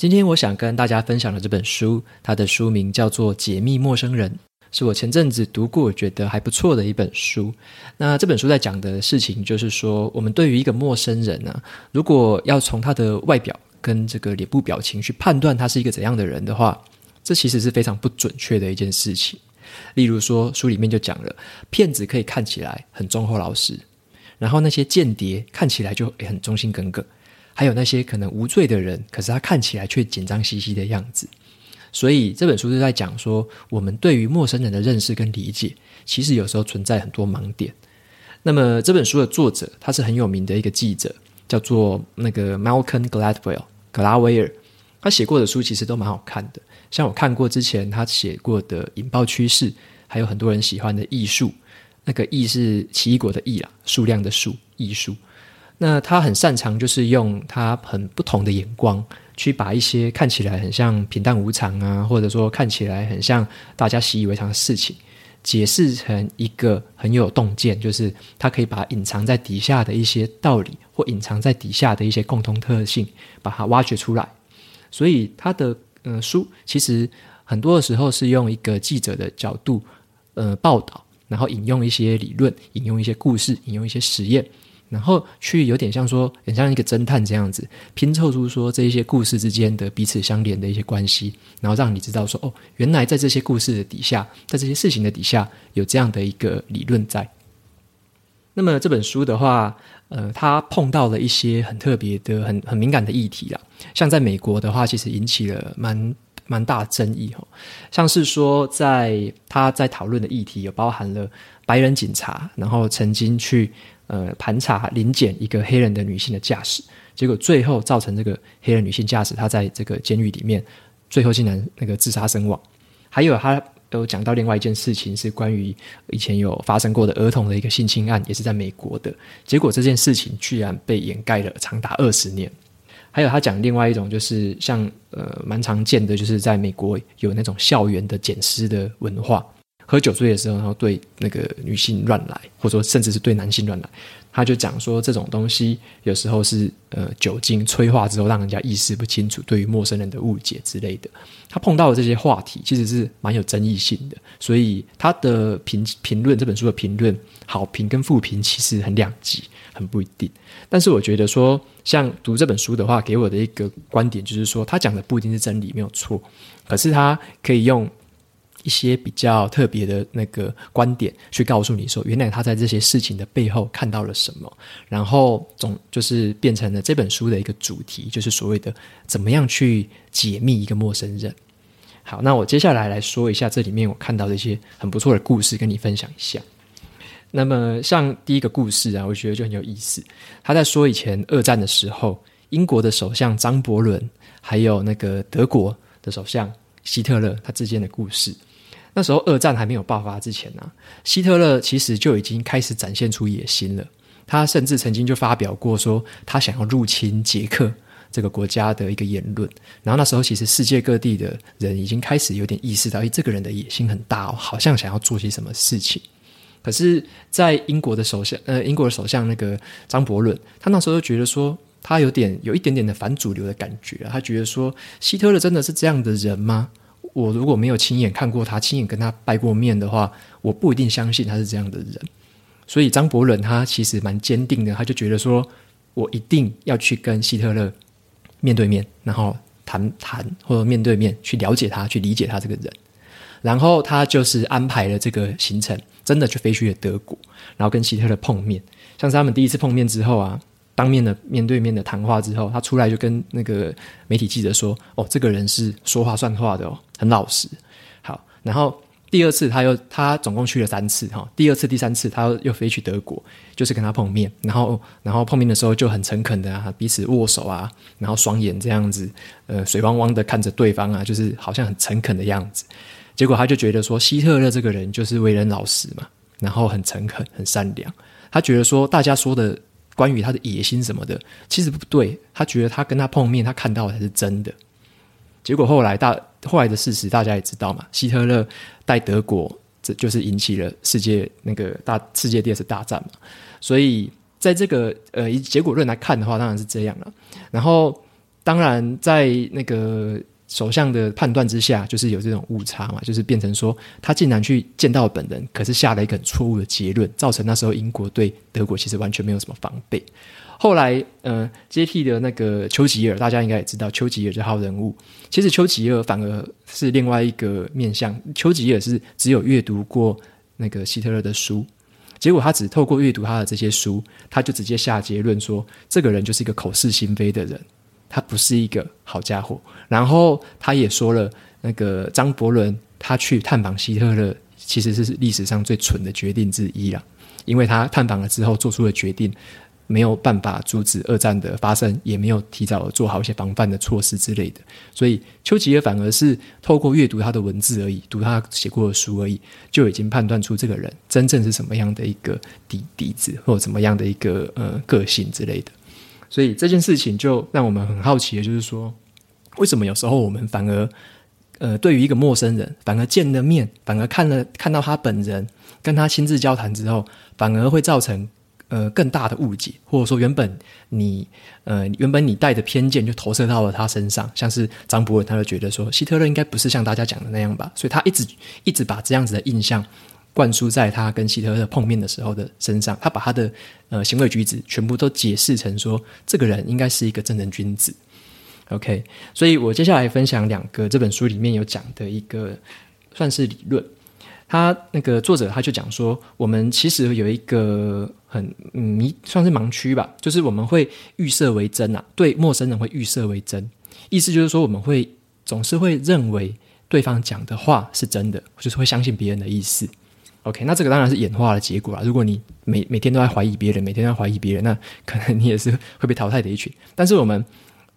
今天我想跟大家分享的这本书，它的书名叫做《解密陌生人》，是我前阵子读过，觉得还不错的一本书。那这本书在讲的事情，就是说，我们对于一个陌生人呢、如果要从他的外表跟这个脸部表情去判断他是一个怎样的人的话，这其实是非常不准确的一件事情。例如说，书里面就讲了，骗子可以看起来很忠厚老实，然后那些间谍看起来就很忠心耿耿。还有那些可能无罪的人，可是他看起来却紧张兮兮的样子。所以这本书是在讲说，我们对于陌生人的认识跟理解，其实有时候存在很多盲点。那么这本书的作者，他是很有名的一个记者，叫做那个 Malcolm Gladwell 格拉威尔。他写过的书其实都蛮好看的，像我看过之前他写过的《引爆趋势》，还有很多人喜欢的《艺术》，那个“艺”是奇异果的“异”啦，数量的“数”，艺术。那他很擅长，就是用他很不同的眼光，去把一些看起来很像平淡无常啊，或者说看起来很像大家习以为常的事情，解释成一个很有洞见，就是他可以把隐藏在底下的一些道理，或隐藏在底下的一些共同特性，把它挖掘出来。所以他的呃书，其实很多的时候是用一个记者的角度呃报道，然后引用一些理论，引用一些故事，引用一些实验。然后去有点像说，很像一个侦探这样子，拼凑出说这一些故事之间的彼此相连的一些关系，然后让你知道说，哦，原来在这些故事的底下，在这些事情的底下，有这样的一个理论在。那么这本书的话，呃，它碰到了一些很特别的、很很敏感的议题啦，像在美国的话，其实引起了蛮蛮大争议哦，像是说在他在讨论的议题有包含了白人警察，然后曾经去。呃，盘查临检一个黑人的女性的驾驶，结果最后造成这个黑人女性驾驶她在这个监狱里面，最后竟然那个自杀身亡。还有，他有讲到另外一件事情，是关于以前有发生过的儿童的一个性侵案，也是在美国的。结果这件事情居然被掩盖了长达二十年。还有他讲另外一种，就是像呃蛮常见的，就是在美国有那种校园的捡尸的文化。喝酒醉的时候，然后对那个女性乱来，或者说甚至是对男性乱来，他就讲说这种东西有时候是呃酒精催化之后，让人家意识不清楚，对于陌生人的误解之类的。他碰到的这些话题其实是蛮有争议性的，所以他的评评论这本书的评论好评跟负评其实很两极，很不一定。但是我觉得说，像读这本书的话，给我的一个观点就是说，他讲的不一定是真理，没有错，可是他可以用。一些比较特别的那个观点，去告诉你说，原来他在这些事情的背后看到了什么，然后总就是变成了这本书的一个主题，就是所谓的怎么样去解密一个陌生人。好，那我接下来来说一下这里面我看到的一些很不错的故事，跟你分享一下。那么像第一个故事啊，我觉得就很有意思。他在说以前二战的时候，英国的首相张伯伦，还有那个德国的首相希特勒他之间的故事。那时候二战还没有爆发之前呢、希特勒其实就已经开始展现出野心了。他甚至曾经就发表过说，他想要入侵捷克这个国家的一个言论。然后那时候其实世界各地的人已经开始有点意识到，诶，这个人的野心很大哦，好像想要做些什么事情。可是，在英国的首相，呃，英国的首相那个张伯伦，他那时候就觉得说，他有点有一点点的反主流的感觉。他觉得说，希特勒真的是这样的人吗？我如果没有亲眼看过他，亲眼跟他拜过面的话，我不一定相信他是这样的人。所以张伯伦他其实蛮坚定的，他就觉得说，我一定要去跟希特勒面对面，然后谈谈，或者面对面去了解他，去理解他这个人。然后他就是安排了这个行程，真的就飞去了德国，然后跟希特勒碰面。像是他们第一次碰面之后啊。当面的面对面的谈话之后，他出来就跟那个媒体记者说：“哦，这个人是说话算话的哦，很老实。”好，然后第二次他又他总共去了三次哈，第二次、第三次他又飞去德国，就是跟他碰面，然后然后碰面的时候就很诚恳的啊，彼此握手啊，然后双眼这样子，呃，水汪汪的看着对方啊，就是好像很诚恳的样子。结果他就觉得说，希特勒这个人就是为人老实嘛，然后很诚恳、很善良。他觉得说，大家说的关于他的野心什么的，其实不对。他觉得他跟他碰面，他看到的才是真的。结果后来大后来的事实大家也知道嘛，希特勒带德国，这就是引起了世界那个大世界第二次大战嘛。所以在这个呃以结果论来看的话，当然是这样了。然后当然在那个首相的判断之下，就是有这种误差嘛，就是变成说他竟然去见到本人，可是下了一个很错误的结论，造成那时候英国对德国其实完全没有什么防备。后来，呃，接替的那个丘吉尔，大家应该也知道，丘吉尔这号人物。其实丘吉尔反而是另外一个面向。丘吉尔是只有阅读过那个希特勒的书，结果他只透过阅读他的这些书，他就直接下结论说，这个人就是一个口是心非的人，他不是一个好家伙。然后他也说了，那个张伯伦他去探访希特勒，其实是历史上最蠢的决定之一了，因为他探访了之后做出的决定。没有办法阻止二战的发生，也没有提早做好一些防范的措施之类的，所以丘吉尔反而是透过阅读他的文字而已，读他写过的书而已，就已经判断出这个人真正是什么样的一个底底子，或者什么样的一个呃个性之类的。所以这件事情就让我们很好奇的，就是说，为什么有时候我们反而呃对于一个陌生人，反而见了面，反而看了看到他本人，跟他亲自交谈之后，反而会造成。呃，更大的误解，或者说原本你呃原本你带的偏见就投射到了他身上，像是张伯伦，他就觉得说希特勒应该不是像大家讲的那样吧，所以他一直一直把这样子的印象灌输在他跟希特勒碰面的时候的身上，他把他的呃行为举止全部都解释成说这个人应该是一个正人君子。OK，所以我接下来分享两个这本书里面有讲的一个算是理论。他那个作者他就讲说，我们其实有一个很嗯，算是盲区吧，就是我们会预设为真啊，对陌生人会预设为真，意思就是说我们会总是会认为对方讲的话是真的，就是会相信别人的意思。OK，那这个当然是演化的结果啊。如果你每每天都在怀疑别人，每天都在怀疑别人，那可能你也是会被淘汰的一群。但是我们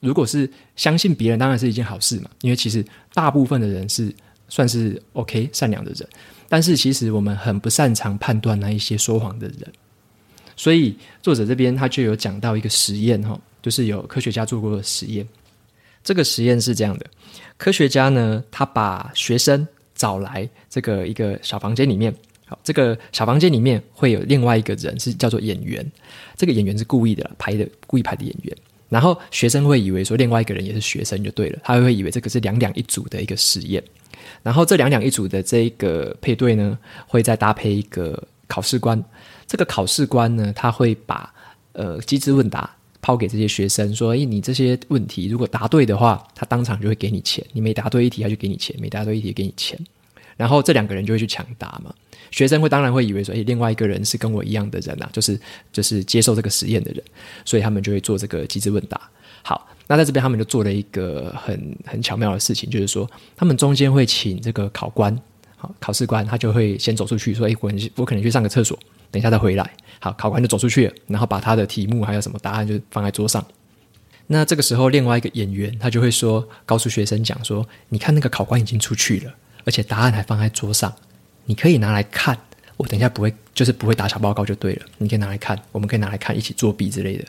如果是相信别人，当然是一件好事嘛，因为其实大部分的人是算是 OK 善良的人。但是其实我们很不擅长判断那一些说谎的人，所以作者这边他就有讲到一个实验哈，就是有科学家做过的实验。这个实验是这样的：科学家呢，他把学生找来这个一个小房间里面，这个小房间里面会有另外一个人是叫做演员，这个演员是故意的拍的，故意拍的演员。然后学生会以为说另外一个人也是学生就对了，他会以为这个是两两一组的一个实验。然后这两两一组的这个配对呢，会再搭配一个考试官。这个考试官呢，他会把呃机智问答抛给这些学生，说：“诶，你这些问题如果答对的话，他当场就会给你钱；你每答对一题，他就给你钱；每答对一题，给你钱。”然后这两个人就会去抢答嘛。学生会当然会以为说：“诶，另外一个人是跟我一样的人啊，就是就是接受这个实验的人。”所以他们就会做这个机智问答。好。那在这边，他们就做了一个很很巧妙的事情，就是说，他们中间会请这个考官，好，考试官，他就会先走出去，说：“哎，我我可能去上个厕所，等一下再回来。”好，考官就走出去，然后把他的题目还有什么答案就放在桌上。那这个时候，另外一个演员他就会说，告诉学生讲说：“你看那个考官已经出去了，而且答案还放在桌上，你可以拿来看。我等一下不会，就是不会打小报告就对了。你可以拿来看，我们可以拿来看，一起作弊之类的。”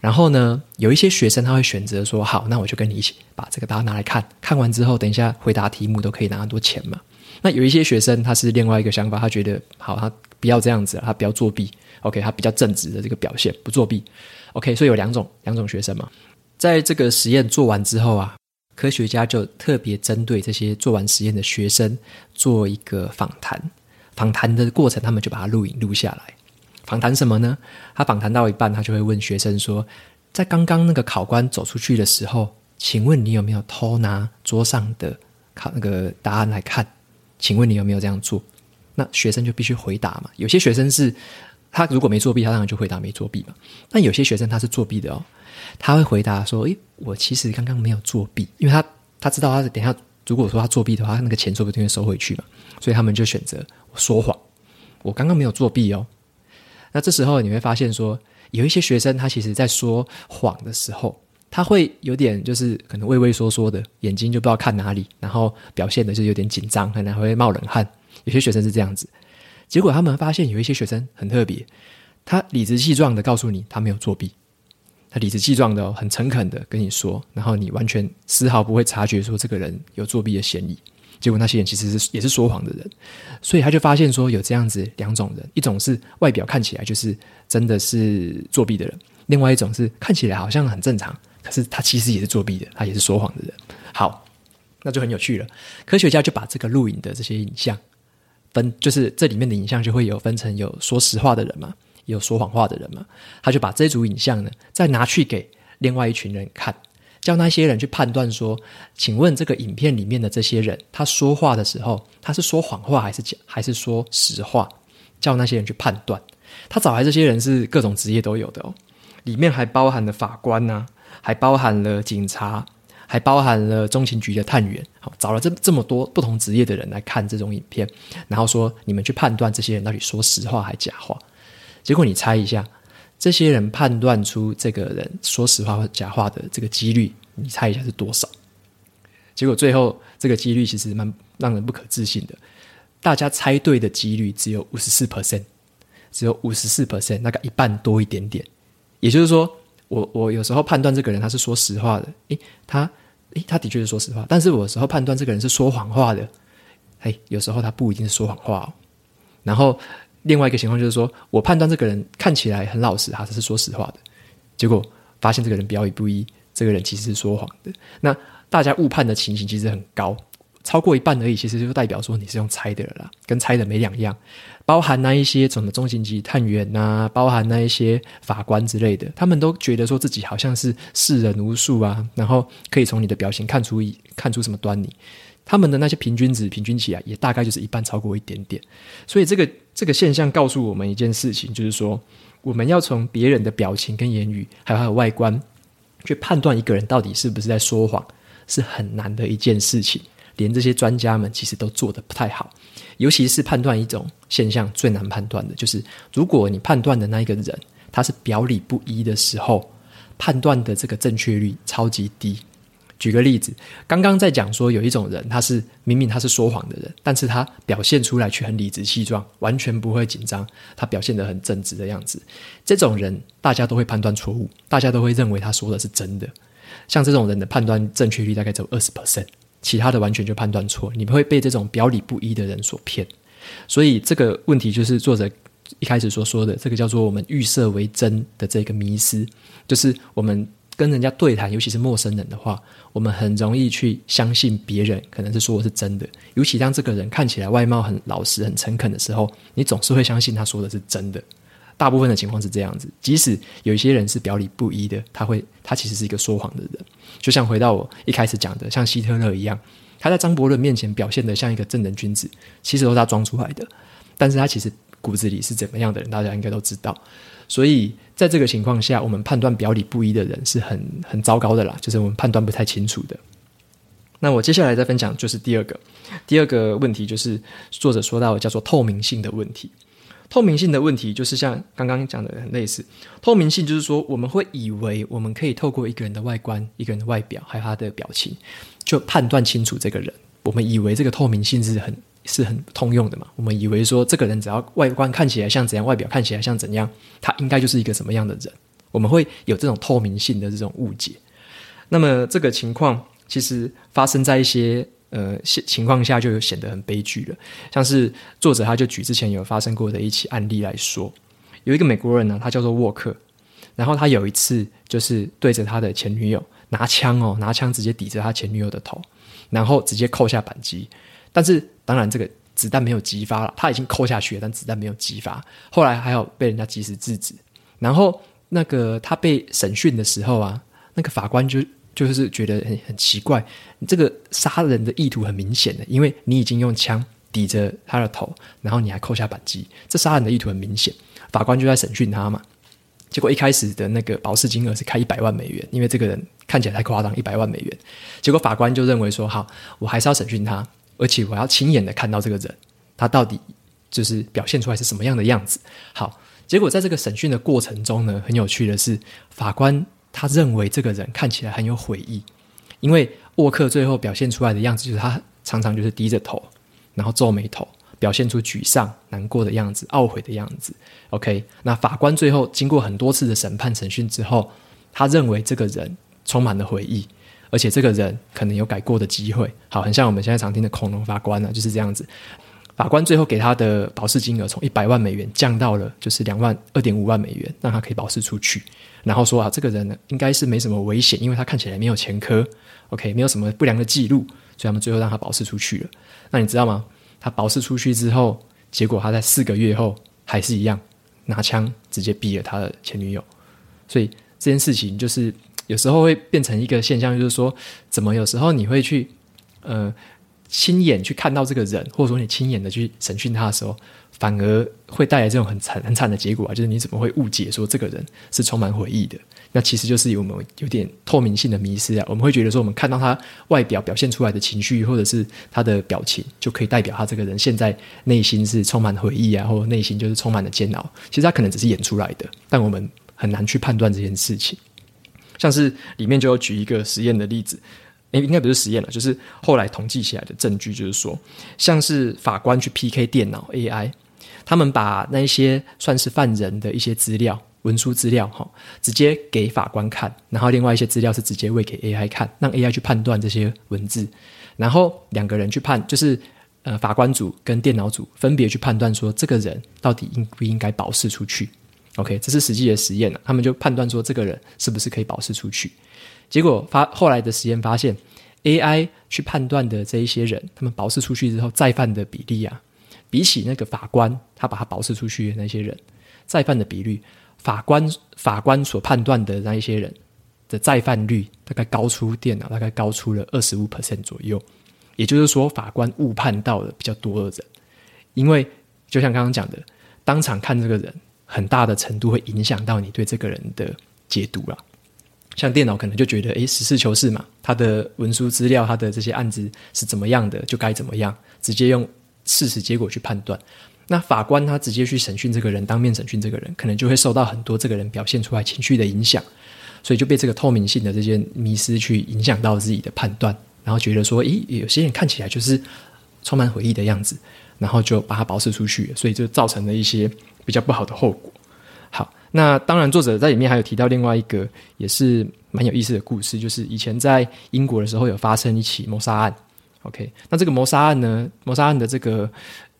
然后呢，有一些学生他会选择说：“好，那我就跟你一起把这个答案拿来看，看完之后，等一下回答题目都可以拿很多钱嘛。”那有一些学生他是另外一个想法，他觉得好，他不要这样子，他不要作弊。OK，他比较正直的这个表现，不作弊。OK，所以有两种两种学生嘛。在这个实验做完之后啊，科学家就特别针对这些做完实验的学生做一个访谈，访谈的过程他们就把它录影录下来。访谈什么呢？他访谈到一半，他就会问学生说：“在刚刚那个考官走出去的时候，请问你有没有偷拿桌上的考那个答案来看？请问你有没有这样做？”那学生就必须回答嘛。有些学生是他如果没作弊，他当然就回答没作弊嘛。但有些学生他是作弊的哦，他会回答说：“诶，我其实刚刚没有作弊，因为他他知道他等一下如果说他作弊的话，他那个钱说不定会收回去嘛。所以他们就选择说谎，我刚刚没有作弊哦。那这时候你会发现说，有一些学生他其实在说谎的时候，他会有点就是可能畏畏缩缩的，眼睛就不知道看哪里，然后表现的就有点紧张，可能还会冒冷汗。有些学生是这样子，结果他们发现有一些学生很特别，他理直气壮的告诉你他没有作弊。他理直气壮的、很诚恳的跟你说，然后你完全丝毫不会察觉说这个人有作弊的嫌疑。结果那些人其实是也是说谎的人，所以他就发现说有这样子两种人：一种是外表看起来就是真的是作弊的人，另外一种是看起来好像很正常，可是他其实也是作弊的，他也是说谎的人。好，那就很有趣了。科学家就把这个录影的这些影像分，就是这里面的影像就会有分成有说实话的人嘛。有说谎话的人嘛，他就把这组影像呢，再拿去给另外一群人看，叫那些人去判断说，请问这个影片里面的这些人，他说话的时候，他是说谎话还是讲，还是说实话？叫那些人去判断。他找来这些人是各种职业都有的哦，里面还包含了法官呐、还包含了警察，还包含了中情局的探员。好，找了这这么多不同职业的人来看这种影片，然后说你们去判断这些人到底说实话还假话。结果你猜一下，这些人判断出这个人说实话或假话的这个几率，你猜一下是多少？结果最后这个几率其实蛮让人不可置信的，大家猜对的几率只有五十四 percent，只有五十四 percent，大概一半多一点点。也就是说，我我有时候判断这个人他是说实话的，诶，他诶，他的确是说实话，但是我有时候判断这个人是说谎话的，诶，有时候他不一定是说谎话哦，然后。另外一个情况就是说，我判断这个人看起来很老实，他是说实话的，结果发现这个人表里不一，这个人其实是说谎的。那大家误判的情形其实很高，超过一半而已，其实就代表说你是用猜的了啦，跟猜的没两样。包含那一些什么中情局探员呐、包含那一些法官之类的，他们都觉得说自己好像是识人无数啊，然后可以从你的表情看出一看出什么端倪。他们的那些平均值平均起来也大概就是一半超过一点点，所以这个这个现象告诉我们一件事情，就是说我们要从别人的表情跟言语，还有他的外观，去判断一个人到底是不是在说谎，是很难的一件事情。连这些专家们其实都做得不太好，尤其是判断一种现象最难判断的，就是如果你判断的那一个人他是表里不一的时候，判断的这个正确率超级低。举个例子，刚刚在讲说有一种人，他是明明他是说谎的人，但是他表现出来却很理直气壮，完全不会紧张，他表现得很正直的样子。这种人大家都会判断错误，大家都会认为他说的是真的。像这种人的判断正确率大概只有二十 percent，其他的完全就判断错。你们会被这种表里不一的人所骗。所以这个问题就是作者一开始所说的，这个叫做我们预设为真的这个迷失，就是我们。跟人家对谈，尤其是陌生人的话，我们很容易去相信别人可能是说的是真的。尤其当这个人看起来外貌很老实、很诚恳的时候，你总是会相信他说的是真的。大部分的情况是这样子，即使有一些人是表里不一的，他会他其实是一个说谎的人。就像回到我一开始讲的，像希特勒一样，他在张伯伦面前表现得像一个正人君子，其实都是他装出来的。但是他其实骨子里是怎么样的人，大家应该都知道。所以，在这个情况下，我们判断表里不一的人是很很糟糕的啦，就是我们判断不太清楚的。那我接下来再分享就是第二个，第二个问题就是作者说到的叫做透明性的问题。透明性的问题就是像刚刚讲的很类似，透明性就是说我们会以为我们可以透过一个人的外观、一个人的外表还有他的表情，就判断清楚这个人。我们以为这个透明性是很。是很通用的嘛？我们以为说这个人只要外观看起来像怎样，外表看起来像怎样，他应该就是一个什么样的人？我们会有这种透明性的这种误解。那么这个情况其实发生在一些呃情况下，就显得很悲剧了。像是作者他就举之前有发生过的一起案例来说，有一个美国人呢，他叫做沃克，然后他有一次就是对着他的前女友拿枪哦，拿枪直接抵着他前女友的头，然后直接扣下扳机。但是，当然，这个子弹没有击发了，他已经扣下去了，但子弹没有击发。后来还有被人家及时制止。然后，那个他被审讯的时候啊，那个法官就就是觉得很很奇怪，这个杀人的意图很明显的，因为你已经用枪抵着他的头，然后你还扣下扳机，这杀人的意图很明显。法官就在审讯他嘛，结果一开始的那个保释金额是开一百万美元，因为这个人看起来太夸张，一百万美元。结果法官就认为说，好，我还是要审讯他，而且我要亲眼的看到这个人，他到底就是表现出来是什么样的样子。好，结果在这个审讯的过程中呢，很有趣的是，法官他认为这个人看起来很有悔意，因为沃克最后表现出来的样子就是他常常就是低着头，然后皱眉头。表现出沮丧、难过的样子、懊悔的样子。OK，那法官最后经过很多次的审判审讯之后，他认为这个人充满了悔意，而且这个人可能有改过的机会。好，很像我们现在常听的恐龙法官呢、就是这样子。法官最后给他的保释金额从一百万美元降到了就是两万二点五万美元，让他可以保释出去。然后说啊，这个人呢应该是没什么危险，因为他看起来没有前科，OK，没有什么不良的记录，所以他们最后让他保释出去了。那你知道吗？他保释出去之后，结果他在四个月后还是一样拿枪直接毙了他的前女友。所以这件事情就是有时候会变成一个现象，就是说，怎么有时候你会去呃亲眼去看到这个人，或者说你亲眼的去审讯他的时候，反而会带来这种很惨很惨的结果啊！就是你怎么会误解说这个人是充满回忆的？那其实就是我们有点透明性的迷失啊。我们会觉得说，我们看到他外表表现出来的情绪，或者是他的表情，就可以代表他这个人现在内心是充满回忆啊，或者内心就是充满了煎熬。其实他可能只是演出来的，但我们很难去判断这件事情。像是里面就有举一个实验的例子，诶，应该不是实验了，就是后来统计起来的证据，就是说，像是法官去 PK 电脑 AI。他们把那些算是犯人的一些资料、文书资料，哈，直接给法官看，然后另外一些资料是直接喂给 AI 看，让 AI 去判断这些文字，然后两个人去判，就是呃法官组跟电脑组分别去判断说这个人到底应不应该保释出去。OK，这是实际的实验了，他们就判断说这个人是不是可以保释出去。结果发后来的实验发现，AI 去判断的这一些人，他们保释出去之后再犯的比例啊。比起那个法官，他把他保释出去的那些人，再犯的比率，法官法官所判断的那一些人的再犯率，大概高出电脑，大概高出了二十五 percent 左右。也就是说，法官误判到了比较多的人，因为就像刚刚讲的，当场看这个人，很大的程度会影响到你对这个人的解读了。像电脑可能就觉得，诶，实事求是嘛，他的文书资料，他的这些案子是怎么样的，就该怎么样，直接用。事实结果去判断，那法官他直接去审讯这个人，当面审讯这个人，可能就会受到很多这个人表现出来情绪的影响，所以就被这个透明性的这些迷失去影响到自己的判断，然后觉得说，诶，有些人看起来就是充满回忆的样子，然后就把他保释出去，所以就造成了一些比较不好的后果。好，那当然作者在里面还有提到另外一个也是蛮有意思的故事，就是以前在英国的时候有发生一起谋杀案。OK，那这个谋杀案呢？谋杀案的这个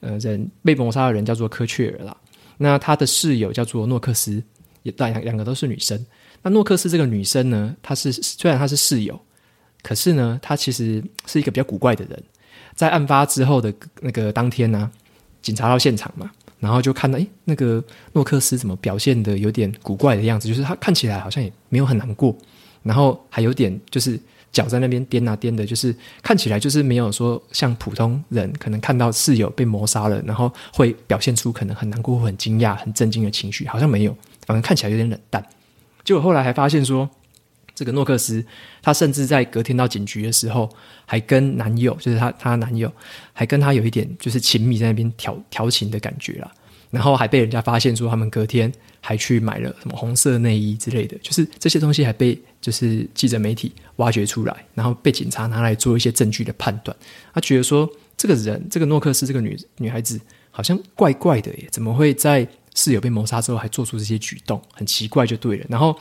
呃人被谋杀的人叫做科雀尔啦。那他的室友叫做诺克斯，也两两个都是女生。那诺克斯这个女生呢，她是虽然她是室友，可是呢，她其实是一个比较古怪的人。在案发之后的那个当天呢，警察到现场嘛，然后就看到，诶，那个诺克斯怎么表现得有点古怪的样子？就是他看起来好像也没有很难过，然后还有点就是。脚在那边颠啊颠的，就是看起来就是没有说像普通人可能看到室友被谋杀了，然后会表现出可能很难过、很惊讶、很震惊的情绪，好像没有，反正看起来有点冷淡。结果后来还发现说，这个诺克斯他甚至在隔天到警局的时候，还跟男友，就是他他男友，还跟他有一点就是亲密在那边调调情的感觉啦。然后还被人家发现说他们隔天还去买了什么红色内衣之类的，就是这些东西还被就是记者媒体挖掘出来，然后被警察拿来做一些证据的判断。他觉得说这个人这个诺克斯这个女女孩子好像怪怪的耶，怎么会在室友被谋杀之后还做出这些举动？很奇怪就对了。然后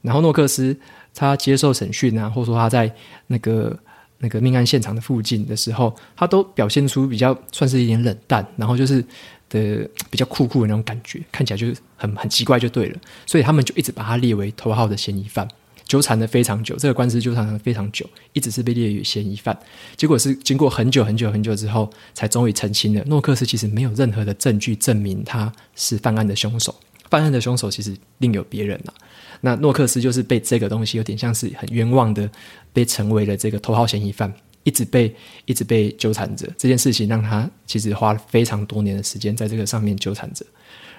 然后诺克斯他接受审讯啊，或者说他在那个那个命案现场的附近的时候，他都表现出比较算是一点冷淡，然后就是。的比较酷酷的那种感觉，看起来就是很很奇怪，就对了。所以他们就一直把他列为头号的嫌疑犯，纠缠了非常久。这个官司纠缠了非常久，一直是被列为嫌疑犯。结果是经过很久很久很久之后，才终于澄清了。诺克斯其实没有任何的证据证明他是犯案的凶手，犯案的凶手其实另有别人呐。那诺克斯就是被这个东西有点像是很冤枉的，被成为了这个头号嫌疑犯。一直被一直被纠缠着。这件事情让他其实花了非常多年的时间在这个上面纠缠着。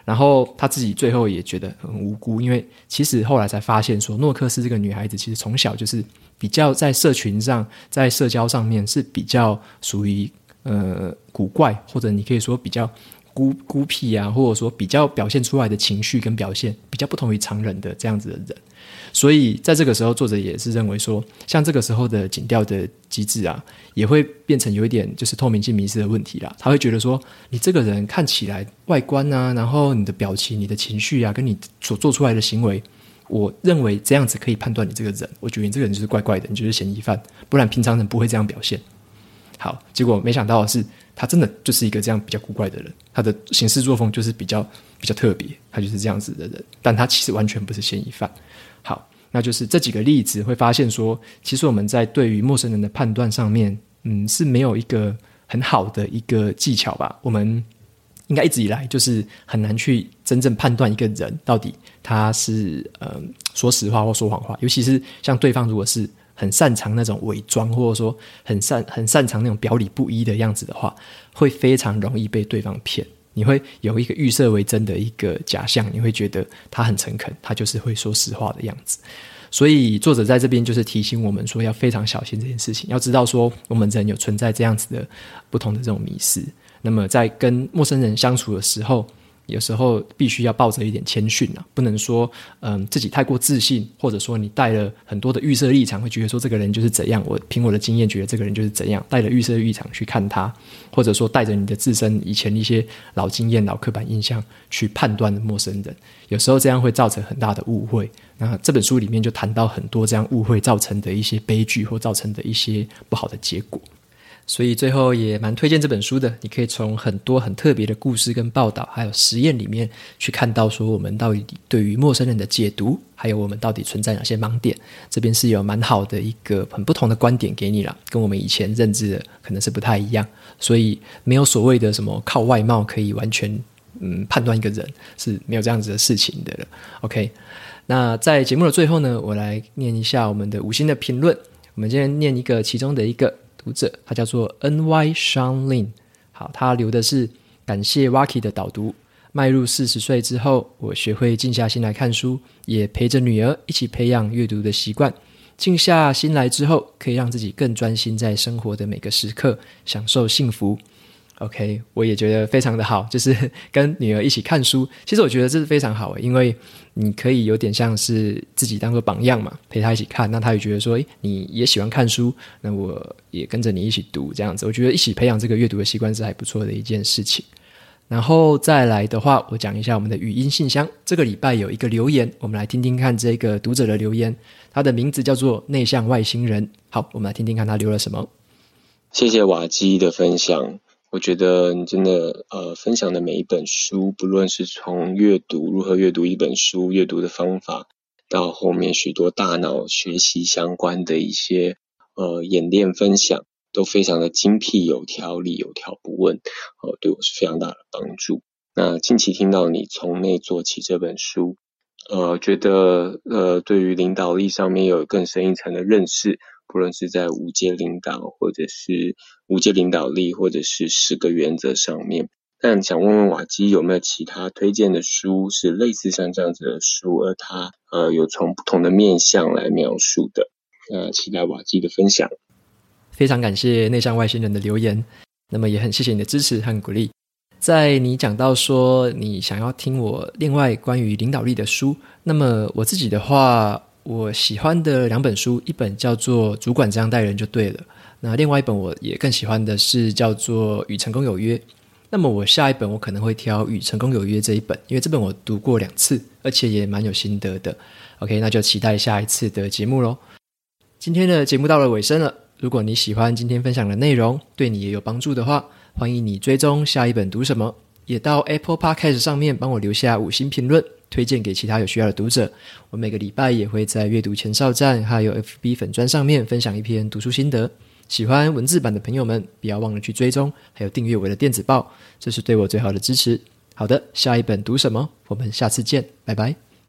然后他自己最后也觉得很无辜，因为其实后来才发现说，诺克斯这个女孩子其实从小就是比较在社群上，在社交上面是比较属于呃古怪，或者你可以说比较孤孤僻啊，或者说比较表现出来的情绪跟表现比较不同于常人的这样子的人。所以在这个时候，作者也是认为说，像这个时候的警调的机制啊，也会变成有一点就是透明性迷失的问题啦。他会觉得说，你这个人看起来外观啊，然后你的表情、你的情绪啊，跟你所做出来的行为，我认为这样子可以判断你这个人。我觉得你这个人就是怪怪的，你就是嫌疑犯，不然平常人不会这样表现。好，结果没想到的是，他真的就是一个这样比较古怪的人，他的行事作风就是比较比较特别，他就是这样子的人，但他其实完全不是嫌疑犯。好，那就是这几个例子会发现说，其实我们在对于陌生人的判断上面，嗯，是没有一个很好的一个技巧吧。我们应该一直以来就是很难去真正判断一个人到底他是呃说实话或说谎话，尤其是像对方如果是很擅长那种伪装，或者说很擅很擅长那种表里不一的样子的话，会非常容易被对方骗。你会有一个预设为真的一个假象，你会觉得他很诚恳，他就是会说实话的样子。所以作者在这边就是提醒我们说，要非常小心这件事情。要知道说，我们人有存在这样子的不同的这种迷失。那么在跟陌生人相处的时候，有时候必须要抱着一点谦逊啊，不能说嗯自己太过自信，或者说你带了很多的预设立场，会觉得说这个人就是怎样。我凭我的经验觉得这个人就是怎样，带了预设立场去看他，或者说带着你的自身以前一些老经验、老刻板印象去判断陌生人，有时候这样会造成很大的误会。那这本书里面就谈到很多这样误会造成的一些悲剧或造成的一些不好的结果。所以最后也蛮推荐这本书的，你可以从很多很特别的故事跟报道，还有实验里面去看到说我们到底对于陌生人的解读，还有我们到底存在哪些盲点。这边是有蛮好的一个很不同的观点给你了，跟我们以前认知的可能是不太一样。所以没有所谓的什么靠外貌可以完全嗯判断一个人，是没有这样子的事情的了。OK，那在节目的最后呢，我来念一下我们的五星的评论。我们今天念一个其中的一个。读者，他叫做 N Y Shan Lin。好，他留的是感谢 Waki 的导读。迈入四十岁之后，我学会静下心来看书，也陪着女儿一起培养阅读的习惯。静下心来之后，可以让自己更专心在生活的每个时刻，享受幸福。OK，我也觉得非常的好，就是 跟女儿一起看书。其实我觉得这是非常好，因为你可以有点像是自己当做榜样嘛，陪她一起看，那她也觉得说，诶，你也喜欢看书，那我也跟着你一起读，这样子，我觉得一起培养这个阅读的习惯是还不错的一件事情。然后再来的话，我讲一下我们的语音信箱。这个礼拜有一个留言，我们来听听看这个读者的留言，他的名字叫做内向外星人。好，我们来听听看他留了什么。谢谢瓦基的分享。我觉得你真的呃分享的每一本书，不论是从阅读如何阅读一本书、阅读的方法，到后面许多大脑学习相关的一些呃演练分享，都非常的精辟、有条理、有条不紊，呃，对我是非常大的帮助。那近期听到你从内做起这本书，呃，觉得呃对于领导力上面有更深一层的认识。不论是在五阶领导，或者是五阶领导力，或者是十个原则上面，但想问问瓦基有没有其他推荐的书是类似像这样子的书，而他呃有从不同的面向来描述的？呃，期待瓦基的分享。非常感谢内向外星人的留言，那么也很谢谢你的支持和鼓励。在你讲到说你想要听我另外关于领导力的书，那么我自己的话。我喜欢的两本书，一本叫做《主管这样待人就对了》，那另外一本我也更喜欢的是叫做《与成功有约》。那么我下一本我可能会挑《与成功有约》这一本，因为这本我读过两次，而且也蛮有心得的。OK，那就期待下一次的节目喽。今天的节目到了尾声了，如果你喜欢今天分享的内容，对你也有帮助的话，欢迎你追踪下一本读什么，也到 Apple Podcast 上面帮我留下五星评论。推荐给其他有需要的读者。我每个礼拜也会在阅读前哨站还有 FB 粉砖上面分享一篇读书心得。喜欢文字版的朋友们，不要忘了去追踪，还有订阅我的电子报，这是对我最好的支持。好的，下一本读什么？我们下次见，拜拜。